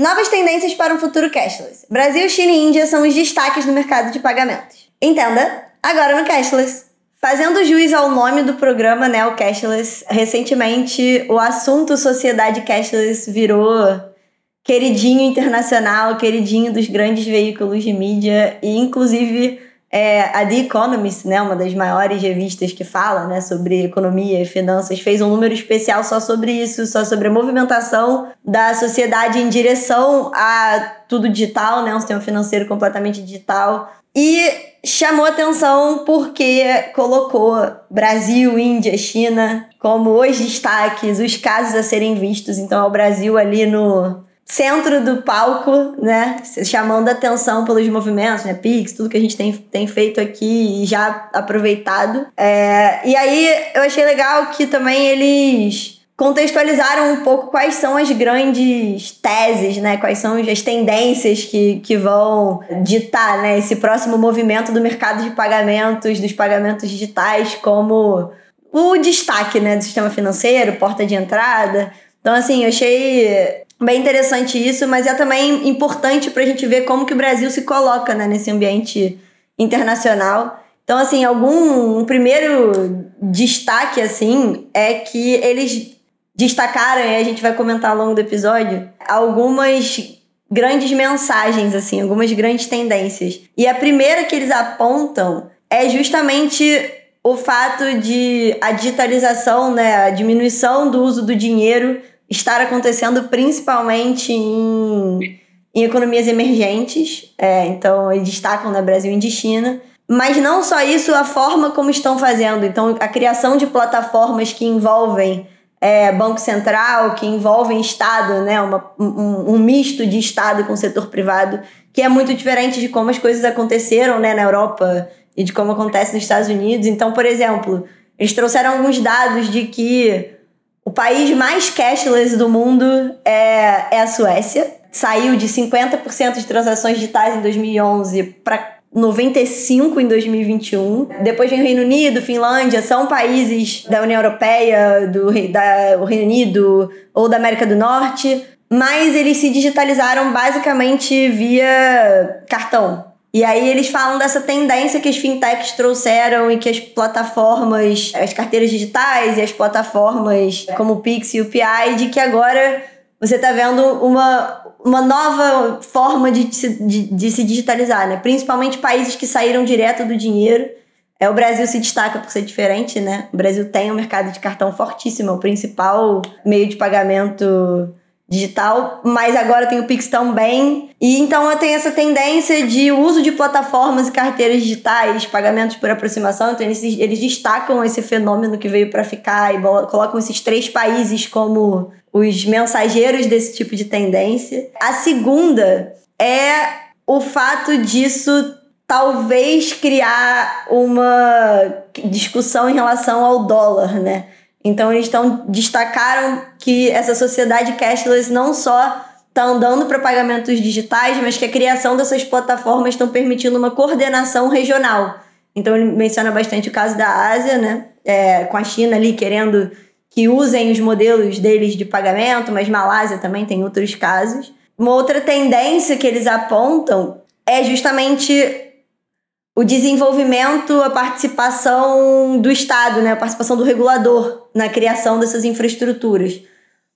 Novas tendências para um futuro cashless. Brasil, China e Índia são os destaques no mercado de pagamentos. Entenda, agora no cashless. Fazendo juiz ao nome do programa, né, o Cashless, recentemente o assunto sociedade cashless virou queridinho internacional, queridinho dos grandes veículos de mídia e inclusive é, a The Economist, né, uma das maiores revistas que fala né, sobre economia e finanças, fez um número especial só sobre isso, só sobre a movimentação da sociedade em direção a tudo digital, né, um sistema financeiro completamente digital. E chamou atenção porque colocou Brasil, Índia, China como os destaques, os casos a serem vistos. Então, é o Brasil ali no centro do palco, né? Chamando atenção pelos movimentos, né? Pix, tudo que a gente tem, tem feito aqui e já aproveitado. É, e aí eu achei legal que também eles contextualizaram um pouco quais são as grandes teses, né? Quais são as tendências que, que vão ditar né? esse próximo movimento do mercado de pagamentos, dos pagamentos digitais, como o destaque né? do sistema financeiro, porta de entrada. Então, assim, eu achei bem interessante isso, mas é também importante para a gente ver como que o Brasil se coloca né, nesse ambiente internacional. Então, assim, algum um primeiro destaque assim é que eles destacaram e a gente vai comentar ao longo do episódio algumas grandes mensagens assim, algumas grandes tendências. E a primeira que eles apontam é justamente o fato de a digitalização, né, a diminuição do uso do dinheiro estar acontecendo principalmente em, em economias emergentes. É, então, eles destacam né, Brasil e China. Mas não só isso, a forma como estão fazendo. Então, a criação de plataformas que envolvem é, Banco Central, que envolvem Estado, né, uma, um, um, misto de Estado com setor privado, que é muito diferente de como as coisas aconteceram né, na Europa e de como acontece nos Estados Unidos. Então, por exemplo, eles trouxeram alguns dados de que o país mais cashless do mundo é, é a Suécia. Saiu de 50% de transações digitais em 2011 para 95 em 2021. Depois vem o Reino Unido, Finlândia, são países da União Europeia, do da, o Reino Unido ou da América do Norte, mas eles se digitalizaram basicamente via cartão. E aí eles falam dessa tendência que as fintechs trouxeram e que as plataformas, as carteiras digitais e as plataformas como o Pix e o PI, de que agora você está vendo uma, uma nova forma de, de, de se digitalizar, né? Principalmente países que saíram direto do dinheiro. É, o Brasil se destaca por ser diferente, né? O Brasil tem um mercado de cartão fortíssimo, é o principal meio de pagamento digital, mas agora tem o Pix também. E então eu tenho essa tendência de uso de plataformas e carteiras digitais, pagamentos por aproximação. Então eles, eles destacam esse fenômeno que veio para ficar e colocam esses três países como os mensageiros desse tipo de tendência. A segunda é o fato disso talvez criar uma discussão em relação ao dólar, né? Então eles estão destacaram que essa sociedade cashless não só está andando para pagamentos digitais, mas que a criação dessas plataformas estão permitindo uma coordenação regional. Então ele menciona bastante o caso da Ásia, né? É, com a China ali querendo que usem os modelos deles de pagamento, mas Malásia também tem outros casos. Uma outra tendência que eles apontam é justamente o desenvolvimento, a participação do Estado, né? a participação do regulador na criação dessas infraestruturas.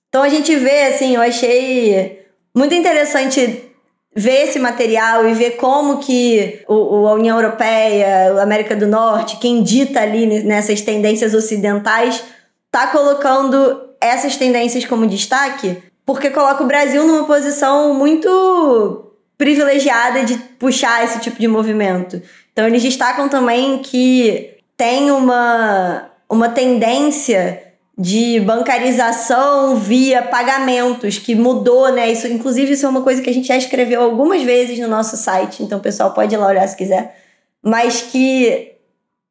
Então a gente vê, assim, eu achei muito interessante ver esse material e ver como que o, a União Europeia, a América do Norte, quem dita ali nessas tendências ocidentais, está colocando essas tendências como destaque, porque coloca o Brasil numa posição muito privilegiada de puxar esse tipo de movimento. Então, eles destacam também que tem uma, uma tendência de bancarização via pagamentos que mudou, né? Isso, inclusive, isso é uma coisa que a gente já escreveu algumas vezes no nosso site, então o pessoal pode ir lá olhar se quiser. Mas que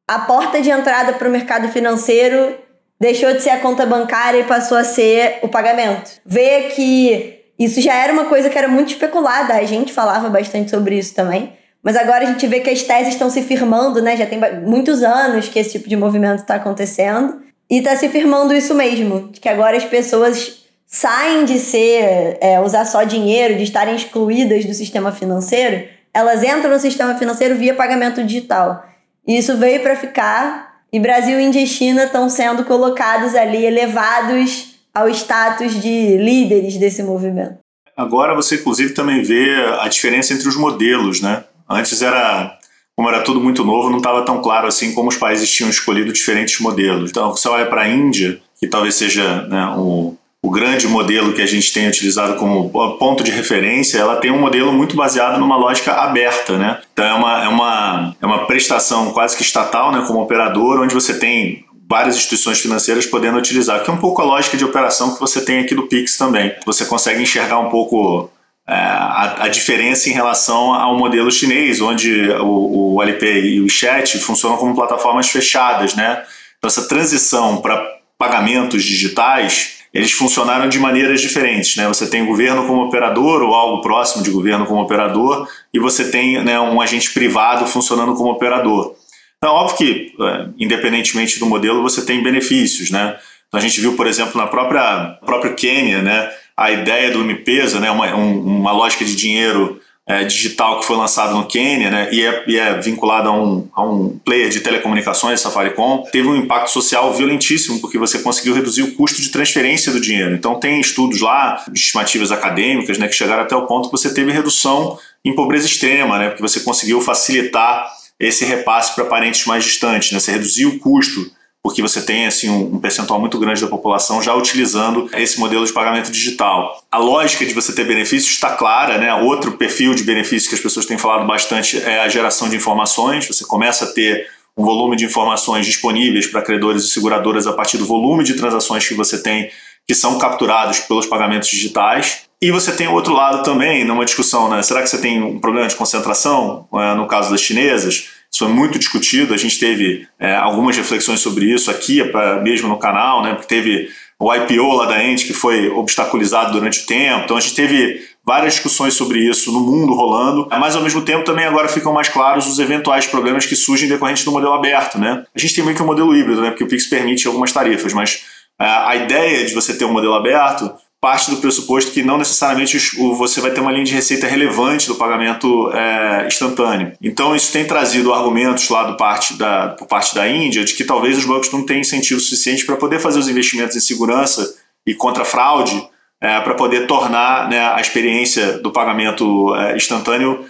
a porta de entrada para o mercado financeiro deixou de ser a conta bancária e passou a ser o pagamento. Vê que isso já era uma coisa que era muito especulada, a gente falava bastante sobre isso também mas agora a gente vê que as teses estão se firmando, né? Já tem muitos anos que esse tipo de movimento está acontecendo. E está se firmando isso mesmo, de que agora as pessoas saem de ser é, usar só dinheiro, de estarem excluídas do sistema financeiro, elas entram no sistema financeiro via pagamento digital. E isso veio para ficar. E Brasil, Índia e China estão sendo colocados ali, elevados ao status de líderes desse movimento. Agora você, inclusive, também vê a diferença entre os modelos, né? Antes era como era tudo muito novo, não estava tão claro assim como os países tinham escolhido diferentes modelos. Então, você olha para a Índia, que talvez seja né, o, o grande modelo que a gente tem utilizado como ponto de referência, ela tem um modelo muito baseado numa lógica aberta, né? Então é uma, é uma, é uma prestação quase que estatal, né, como operador, onde você tem várias instituições financeiras podendo utilizar, que é um pouco a lógica de operação que você tem aqui do Pix também. Você consegue enxergar um pouco é, a, diferença em relação ao modelo chinês, onde o, o Alipay e o Chat funcionam como plataformas fechadas, né? Então essa transição para pagamentos digitais, eles funcionaram de maneiras diferentes, né? Você tem governo como operador ou algo próximo de governo como operador e você tem né, um agente privado funcionando como operador. Então, óbvio que, é, independentemente do modelo, você tem benefícios, né? Então, a gente viu, por exemplo, na própria próprio Quênia, né? A ideia do M-Pesa, né, uma, um, uma lógica de dinheiro é, digital que foi lançado no Quênia né, e, é, e é a um, a um player de telecomunicações, Safaricom, teve um impacto social violentíssimo porque você conseguiu reduzir o custo de transferência do dinheiro. Então tem estudos lá, estimativas acadêmicas, né, que chegaram até o ponto que você teve redução em pobreza extrema, né, porque você conseguiu facilitar esse repasse para parentes mais distantes, né, você reduziu o custo porque você tem assim um, percentual muito grande da população já utilizando esse modelo de pagamento digital. A lógica de você ter benefícios está clara, né? Outro perfil de benefícios que as pessoas têm falado bastante é a geração de informações. Você começa a ter um volume de informações disponíveis para credores e seguradoras a partir do volume de transações que você tem que são capturados pelos pagamentos digitais. E você tem outro lado também, numa discussão, né? Será que você tem um problema de concentração, é, no caso das chinesas? Isso foi muito discutido, a gente teve é, algumas reflexões sobre isso aqui, mesmo no canal, né? Porque teve o IPO lá da Ente que foi obstaculizado durante o tempo, então a gente teve várias discussões sobre isso no mundo rolando, mas ao mesmo tempo também agora ficam mais claros os eventuais problemas que surgem decorrentes do modelo aberto, né? A gente tem meio que um modelo híbrido, né? Porque o Pix permite algumas tarifas, mas é, a ideia de você ter um modelo aberto parte do pressuposto que não necessariamente você vai ter uma linha de receita relevante do pagamento é, instantâneo. Então, isso tem trazido argumentos lá do parte da, por parte da Índia de que talvez os bancos não tenham incentivo suficiente para poder fazer os investimentos em segurança e contra fraude é, para poder tornar né, a experiência do pagamento é, instantâneo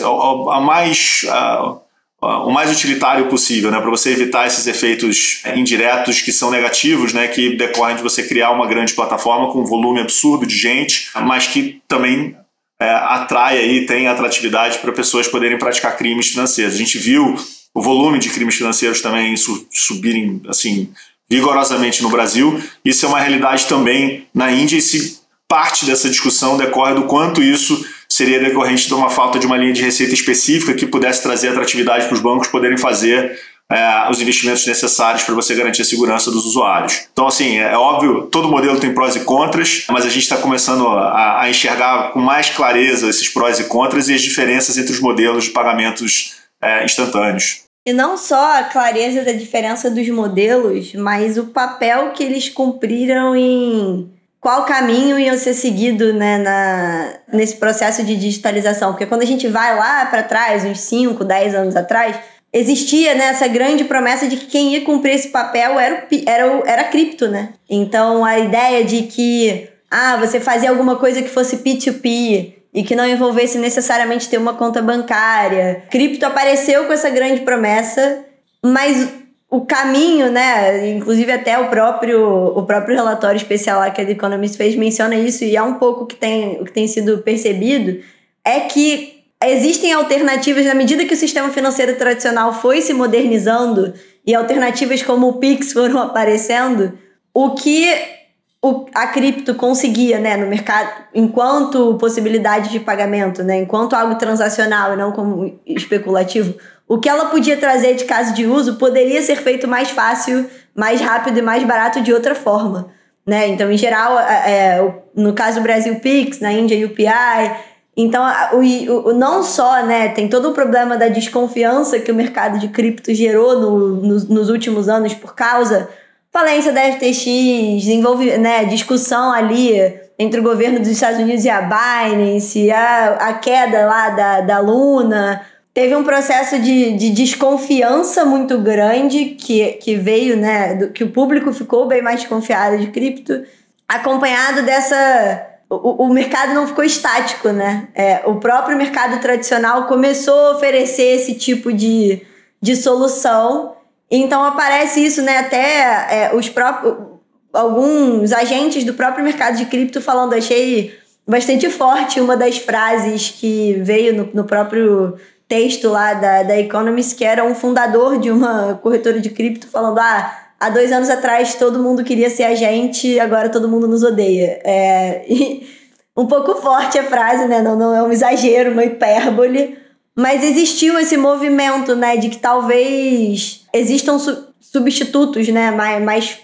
a, a mais. A, o mais utilitário possível, né, para você evitar esses efeitos indiretos que são negativos, né, que decorrem de você criar uma grande plataforma com um volume absurdo de gente, mas que também é, atrai aí, tem atratividade para pessoas poderem praticar crimes financeiros. A gente viu o volume de crimes financeiros também subirem assim vigorosamente no Brasil. Isso é uma realidade também na Índia e se parte dessa discussão decorre do quanto isso seria decorrente de uma falta de uma linha de receita específica que pudesse trazer atratividade para os bancos poderem fazer é, os investimentos necessários para você garantir a segurança dos usuários. Então, assim, é, é óbvio, todo modelo tem prós e contras, mas a gente está começando a, a, enxergar com mais clareza esses prós e contras e as diferenças entre os modelos de pagamentos é, instantâneos. E não só a clareza da diferença dos modelos, mas o papel que eles cumpriram em qual caminho ia ser seguido né, na, nesse processo de digitalização. Porque quando a gente vai lá para trás, uns 5, 10 anos atrás, existia né, essa grande promessa de que quem ia cumprir esse papel era, o, era, o, era a cripto, né? Então a ideia de que ah, você fazia alguma coisa que fosse P2P e que não envolvesse necessariamente ter uma conta bancária. Cripto apareceu com essa grande promessa, mas o caminho, né? Inclusive até o próprio o próprio relatório especial lá que a The Economist fez menciona isso e é um pouco que tem o que tem sido percebido é que existem alternativas na medida que o sistema financeiro tradicional foi se modernizando e alternativas como o Pix foram aparecendo, o que o, a cripto conseguia, né, no mercado, enquanto possibilidade de pagamento, né, enquanto algo transacional e não como especulativo, o que ela podia trazer de caso de uso poderia ser feito mais fácil, mais rápido e mais barato de outra forma. Né? Então, em geral, é, no caso do Brasil Pix, na Índia UPI. Então, o, o, não só né, tem todo o problema da desconfiança que o mercado de cripto gerou no, no, nos últimos anos por causa falência da FTX, desenvolve, né, discussão ali entre o governo dos Estados Unidos e a Binance, a, a queda lá da, da Luna. Teve um processo de, de desconfiança muito grande que, que veio, né? Do, que o público ficou bem mais desconfiado de cripto, acompanhado dessa. O, o mercado não ficou estático, né? É, o próprio mercado tradicional começou a oferecer esse tipo de, de solução. Então aparece isso, né? Até é, os próprios alguns agentes do próprio mercado de cripto falando, achei bastante forte uma das frases que veio no, no próprio texto lá da, da Economist, que era um fundador de uma corretora de cripto, falando: ah, há dois anos atrás todo mundo queria ser agente, agora todo mundo nos odeia. É, um pouco forte a frase, né? Não, não é um exagero, uma hipérbole. Mas existiu esse movimento, né, de que talvez existam substitutos né, mais, mais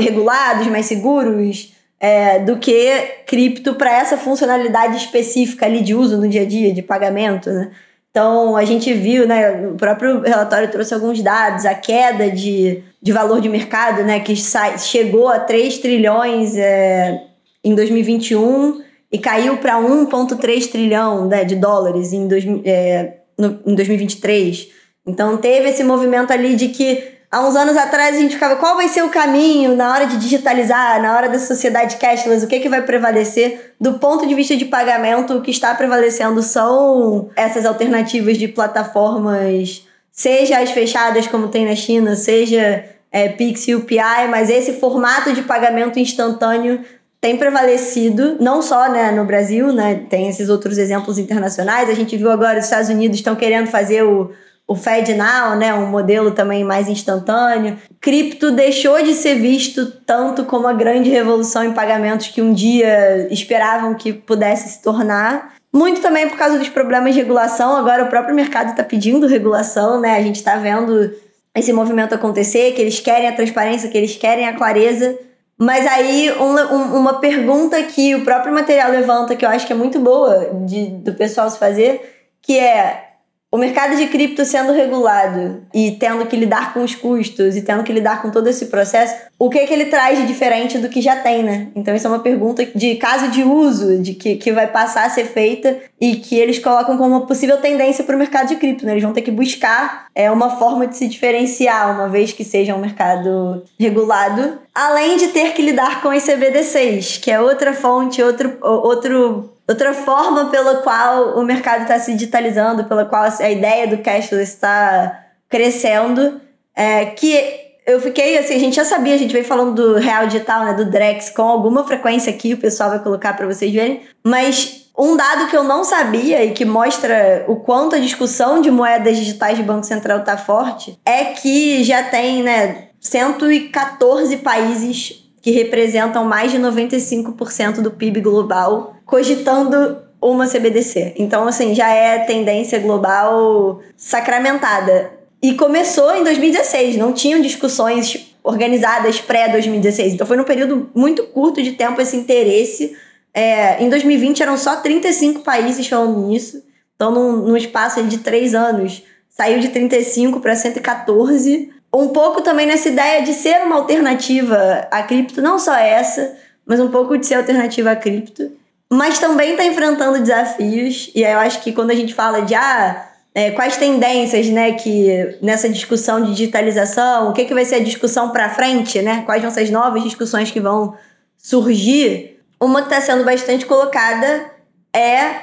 regulados, mais seguros é, do que cripto para essa funcionalidade específica ali de uso no dia a dia, de pagamento. Né? Então a gente viu, né, o próprio relatório trouxe alguns dados, a queda de, de valor de mercado, né, que sai, chegou a 3 trilhões é, em 2021 e caiu para 1,3 trilhão né, de dólares em, dois, é, no, em 2023. Então teve esse movimento ali de que Há uns anos atrás a gente ficava, qual vai ser o caminho na hora de digitalizar, na hora da sociedade cashless, o que, que vai prevalecer? Do ponto de vista de pagamento, o que está prevalecendo são essas alternativas de plataformas, seja as fechadas como tem na China, seja é, Pix e UPI, mas esse formato de pagamento instantâneo tem prevalecido, não só né, no Brasil, né, tem esses outros exemplos internacionais. A gente viu agora os Estados Unidos estão querendo fazer o o FedNow, né, um modelo também mais instantâneo. Cripto deixou de ser visto tanto como a grande revolução em pagamentos que um dia esperavam que pudesse se tornar. Muito também por causa dos problemas de regulação. Agora o próprio mercado está pedindo regulação, né? A gente está vendo esse movimento acontecer, que eles querem a transparência, que eles querem a clareza. Mas aí, um, uma pergunta que o próprio material levanta, que eu acho que é muito boa de, do pessoal se fazer, que é o mercado de cripto sendo regulado e tendo que lidar com os custos e tendo que lidar com todo esse processo, o que, é que ele traz de diferente do que já tem, né? Então, isso é uma pergunta de caso de uso, de que, que vai passar a ser feita e que eles colocam como uma possível tendência para o mercado de cripto, né? Eles vão ter que buscar é, uma forma de se diferenciar, uma vez que seja um mercado regulado, além de ter que lidar com as CBDCs, que é outra fonte, outro, outro outra forma pela qual o mercado está se digitalizando, pela qual a ideia do cashless está crescendo, é, que eu fiquei assim, a gente já sabia, a gente veio falando do real digital, né, do Drex com alguma frequência aqui, o pessoal vai colocar para vocês verem, mas um dado que eu não sabia e que mostra o quanto a discussão de moedas digitais de Banco Central está forte é que já tem, né, 114 países que representam mais de 95% do PIB global, cogitando uma CBDC. Então, assim, já é tendência global sacramentada. E começou em 2016, não tinham discussões organizadas pré-2016. Então, foi num período muito curto de tempo esse interesse. É, em 2020 eram só 35 países falando nisso. Então, num, num espaço de três anos, saiu de 35 para 114 um pouco também nessa ideia de ser uma alternativa à cripto, não só essa, mas um pouco de ser alternativa à cripto. Mas também está enfrentando desafios, e aí eu acho que quando a gente fala de ah, é, quais tendências né, que nessa discussão de digitalização, o que, que vai ser a discussão para frente, né? Quais vão ser as novas discussões que vão surgir? Uma que está sendo bastante colocada é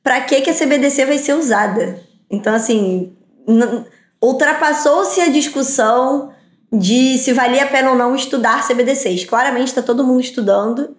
para que, que a CBDC vai ser usada. Então, assim, ultrapassou-se a discussão de se valia a pena ou não estudar CBDCs. Claramente está todo mundo estudando,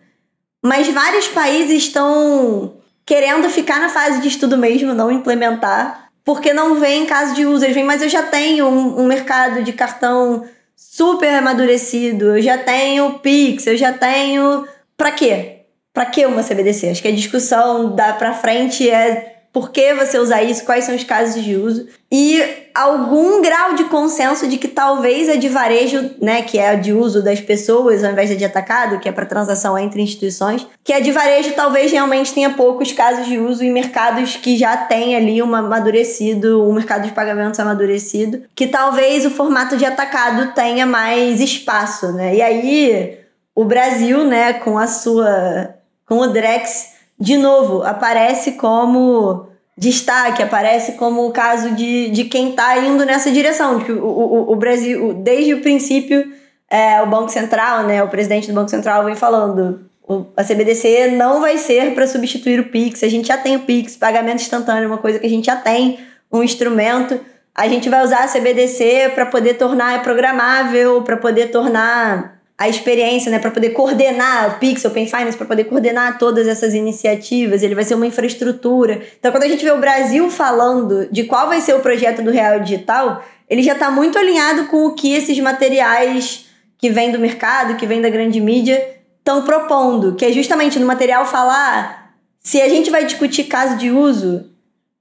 mas vários países estão querendo ficar na fase de estudo mesmo, não implementar, porque não vem em caso de uso. Eles vêm, mas eu já tenho um, um mercado de cartão super amadurecido, eu já tenho Pix, eu já tenho. Pra quê? Pra que uma CBDC? Acho que a discussão da pra frente é por que você usar isso, quais são os casos de uso e algum grau de consenso de que talvez a de varejo, né, que é a de uso das pessoas ao invés de atacado, que é para transação entre instituições, que a de varejo talvez realmente tenha poucos casos de uso em mercados que já tem ali um amadurecido, um mercado de pagamentos amadurecido, que talvez o formato de atacado tenha mais espaço, né? E aí o Brasil, né, com a sua com o Drex de novo, aparece como destaque, aparece como o caso de, de quem está indo nessa direção. Que o, o, o Brasil, desde o princípio, é, o Banco Central, né, o presidente do Banco Central vem falando. O, a CBDC não vai ser para substituir o Pix. A gente já tem o Pix, pagamento instantâneo, é uma coisa que a gente já tem, um instrumento. A gente vai usar a CBDC para poder tornar programável, para poder tornar a experiência, né, para poder coordenar o Pix, Open Finance, para poder coordenar todas essas iniciativas, ele vai ser uma infraestrutura. Então, quando a gente vê o Brasil falando de qual vai ser o projeto do Real Digital, ele já está muito alinhado com o que esses materiais que vêm do mercado, que vêm da grande mídia, estão propondo, que é justamente no material falar se a gente vai discutir caso de uso,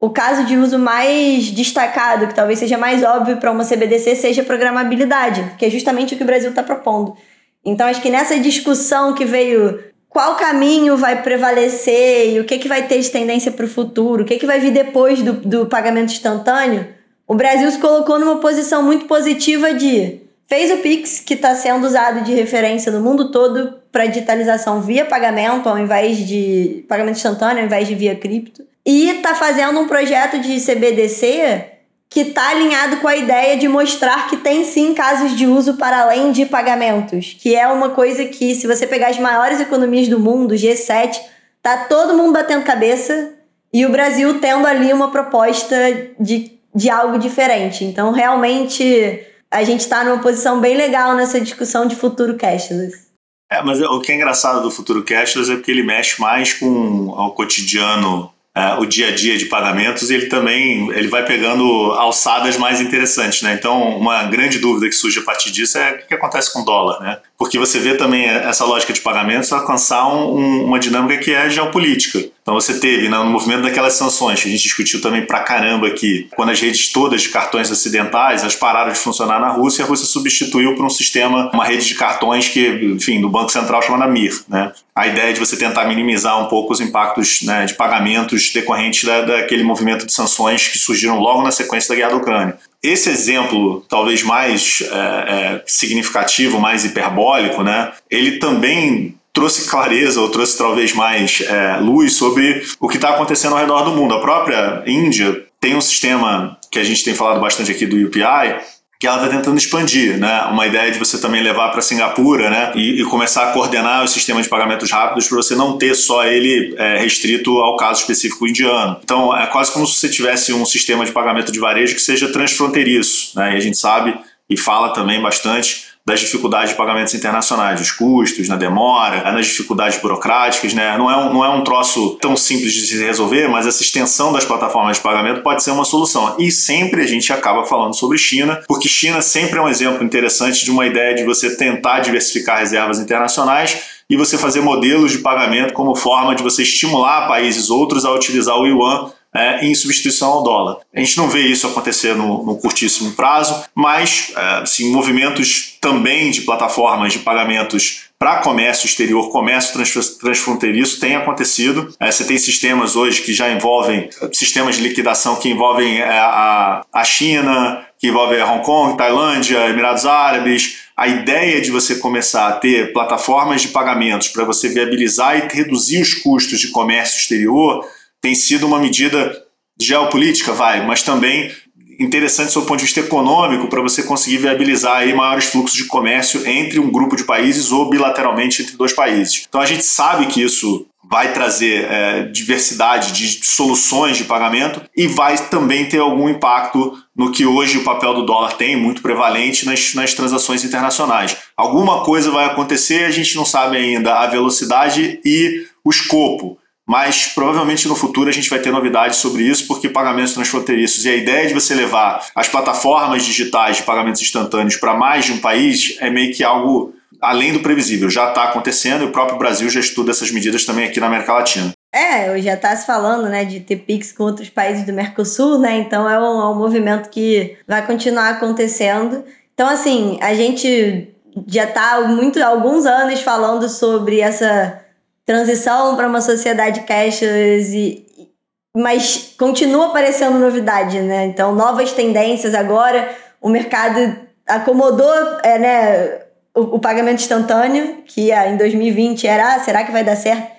o caso de uso mais destacado, que talvez seja mais óbvio para uma CBDC, seja programabilidade, que é justamente o que o Brasil está propondo. Então, acho que nessa discussão que veio qual caminho vai prevalecer e o que, que vai ter de tendência para o futuro, o que, que vai vir depois do, do pagamento instantâneo, o Brasil se colocou numa posição muito positiva de fez o Pix, que está sendo usado de referência no mundo todo para digitalização via pagamento, ao invés de pagamento instantâneo, ao invés de via cripto, e está fazendo um projeto de CBDC que está alinhado com a ideia de mostrar que tem sim casos de uso para além de pagamentos, que é uma coisa que, se você pegar as maiores economias do mundo, G7, tá todo mundo batendo cabeça e o Brasil tendo ali uma proposta de, de algo diferente. Então, realmente, a gente está numa posição bem legal nessa discussão de futuro cashless. É, mas o que é engraçado do futuro cashless é que ele mexe mais com o cotidiano uh, o dia a dia de pagamentos, ele também ele vai pegando alçadas mais interessantes, né? Então, uma grande dúvida que surge a partir disso é o que acontece com o dólar, né? Porque você vê também essa lógica de pagamentos alcançar um, um, uma dinâmica que é geopolítica. Então você teve né, no movimento daquelas sanções, que a gente discutiu também pra caramba aqui, quando as redes todas de cartões ocidentais elas pararam de funcionar na Rússia, a Rússia substituiu por um sistema, uma rede de cartões que, enfim, do Banco Central chamada MIR. Né? A ideia de você tentar minimizar um pouco os impactos né, de pagamentos decorrentes da, daquele movimento de sanções que surgiram logo na sequência da guerra da Ucrânia. Esse exemplo, talvez mais é, é, significativo, mais hiperbólico, né, ele também trouxe clareza ou trouxe talvez mais é, luz sobre o que está acontecendo ao redor do mundo. A própria Índia tem um sistema que a gente tem falado bastante aqui do UPI, que ela está tentando expandir, né? Uma ideia de você também levar para Singapura, né? E, e, começar a coordenar o sistema de pagamentos rápidos para você não ter só ele é, restrito ao caso específico indiano. Então é quase como se você tivesse um sistema de pagamento de varejo que seja transfronteiriço, né? E a gente sabe e fala também bastante das dificuldades de pagamentos internacionais, dos custos, na demora, nas dificuldades burocráticas, né? Não é, um, não é um troço tão simples de se resolver, mas essa extensão das plataformas de pagamento pode ser uma solução. E sempre a gente acaba falando sobre China, porque China sempre é um exemplo interessante de uma ideia de você tentar diversificar reservas internacionais e você fazer modelos de pagamento como forma de você estimular países outros a utilizar o yuan é, em substituição ao dólar. A gente não vê isso acontecer no, no curtíssimo prazo, mas é, assim, movimentos também de plataformas de pagamentos para comércio exterior, comércio transfronteiriço tem acontecido. É, você tem sistemas hoje que já envolvem sistemas de liquidação que envolvem é, a, a China, que envolvem Hong Kong, Tailândia, Emirados Árabes. A ideia de você começar a ter plataformas de pagamentos para você viabilizar e reduzir os custos de comércio exterior tem sido uma medida geopolítica, vai, mas também interessante do ponto de vista econômico para você conseguir viabilizar aí maiores fluxos de comércio entre um grupo de países ou bilateralmente entre dois países. Então a gente sabe que isso vai trazer é, diversidade de soluções de pagamento e vai também ter algum impacto no que hoje o papel do dólar tem, muito prevalente nas, nas transações internacionais. Alguma coisa vai acontecer, a gente não sabe ainda a velocidade e o escopo mas provavelmente no futuro a gente vai ter novidades sobre isso, porque pagamentos transfronteiriços e a ideia de você levar as plataformas digitais de pagamentos instantâneos para mais de um país é meio que algo além do previsível. Já está acontecendo e o próprio Brasil já estuda essas medidas também aqui na América Latina. É, já está se falando, né, de ter PIX com outros países do Mercosul, né? Então é um, é um movimento que vai continuar acontecendo. Então, assim, a gente já está muito alguns anos falando sobre essa transição para uma sociedade cashless e, mas continua aparecendo novidade, né? Então, novas tendências agora, o mercado acomodou, é, né, o, o pagamento instantâneo, que é, em 2020 era, ah, será que vai dar certo?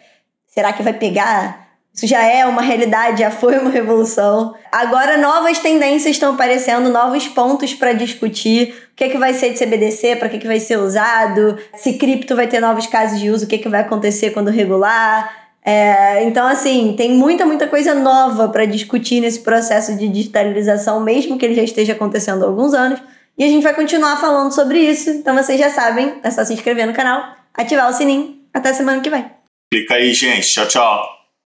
Será que vai pegar? Isso já é uma realidade, já foi uma revolução. Agora novas tendências estão aparecendo, novos pontos para discutir. O que, é que vai ser de CBDC, para que, que vai ser usado, se cripto vai ter novos casos de uso, o que, é que vai acontecer quando regular. É, então, assim, tem muita, muita coisa nova para discutir nesse processo de digitalização, mesmo que ele já esteja acontecendo há alguns anos. E a gente vai continuar falando sobre isso. Então, vocês já sabem, é só se inscrever no canal, ativar o sininho. Até semana que vem. Clica aí, gente. Tchau, tchau.